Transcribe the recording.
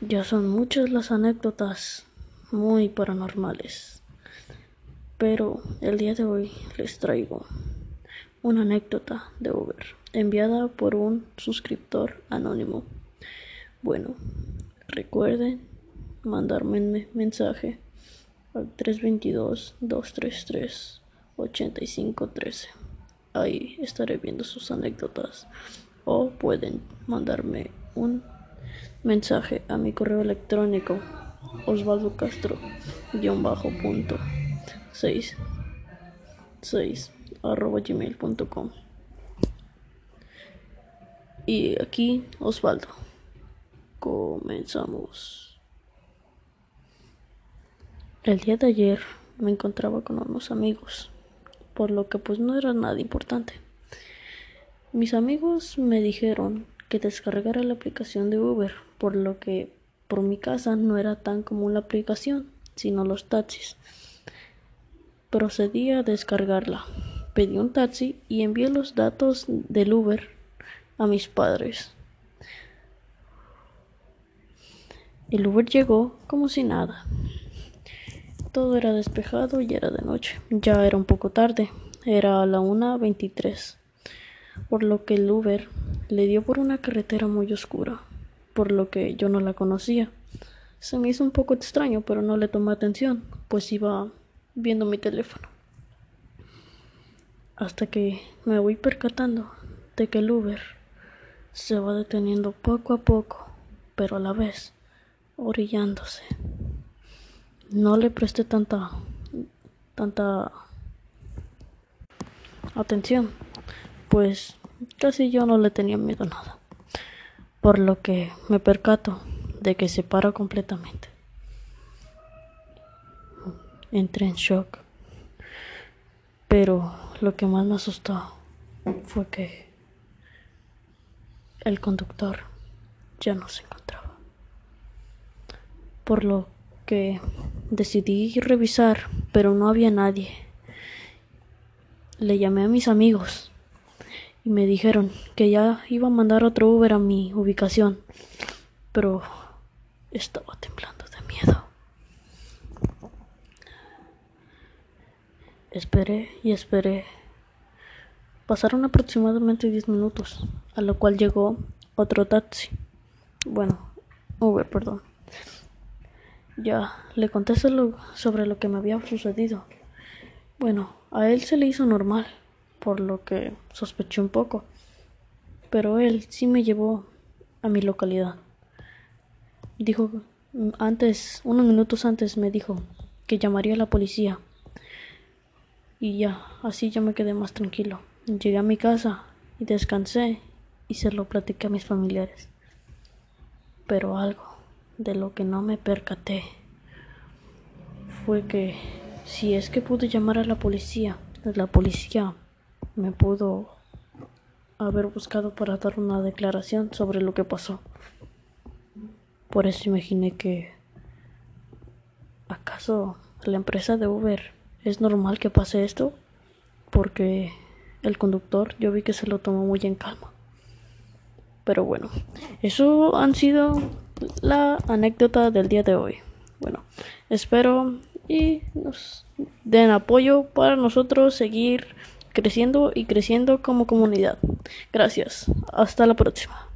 Ya son muchas las anécdotas muy paranormales. Pero el día de hoy les traigo una anécdota de Uber enviada por un suscriptor anónimo. Bueno, recuerden mandarme mensaje al 322-233-8513. Ahí estaré viendo sus anécdotas o pueden mandarme un mensaje a mi correo electrónico Osvaldo Castro bajo punto 6 6 arroba gmail.com y aquí Osvaldo comenzamos. El día de ayer me encontraba con unos amigos por lo que pues no era nada importante. Mis amigos me dijeron que descargara la aplicación de Uber por lo que por mi casa no era tan común la aplicación, sino los taxis. Procedí a descargarla. Pedí un taxi y envié los datos del Uber a mis padres. El Uber llegó como si nada. Todo era despejado y era de noche. Ya era un poco tarde. Era a la 1.23. Por lo que el Uber le dio por una carretera muy oscura por lo que yo no la conocía. Se me hizo un poco extraño, pero no le tomé atención, pues iba viendo mi teléfono. Hasta que me voy percatando de que el Uber se va deteniendo poco a poco, pero a la vez orillándose. No le presté tanta tanta atención, pues casi yo no le tenía miedo a nada por lo que me percato de que se para completamente. Entré en shock, pero lo que más me asustó fue que el conductor ya no se encontraba. Por lo que decidí revisar, pero no había nadie. Le llamé a mis amigos me dijeron que ya iba a mandar otro Uber a mi ubicación, pero estaba temblando de miedo. Esperé y esperé. Pasaron aproximadamente 10 minutos, a lo cual llegó otro taxi. Bueno, Uber, perdón. Ya le conté sobre lo que me había sucedido. Bueno, a él se le hizo normal por lo que sospeché un poco. Pero él sí me llevó a mi localidad. Dijo antes, unos minutos antes me dijo que llamaría a la policía. Y ya, así ya me quedé más tranquilo. Llegué a mi casa y descansé y se lo platiqué a mis familiares. Pero algo de lo que no me percaté fue que si es que pude llamar a la policía, la policía me pudo haber buscado para dar una declaración sobre lo que pasó. Por eso imaginé que ¿acaso la empresa de Uber es normal que pase esto? Porque el conductor yo vi que se lo tomó muy en calma. Pero bueno, eso han sido la anécdota del día de hoy. Bueno, espero y nos den apoyo para nosotros seguir creciendo y creciendo como comunidad. Gracias. Hasta la próxima.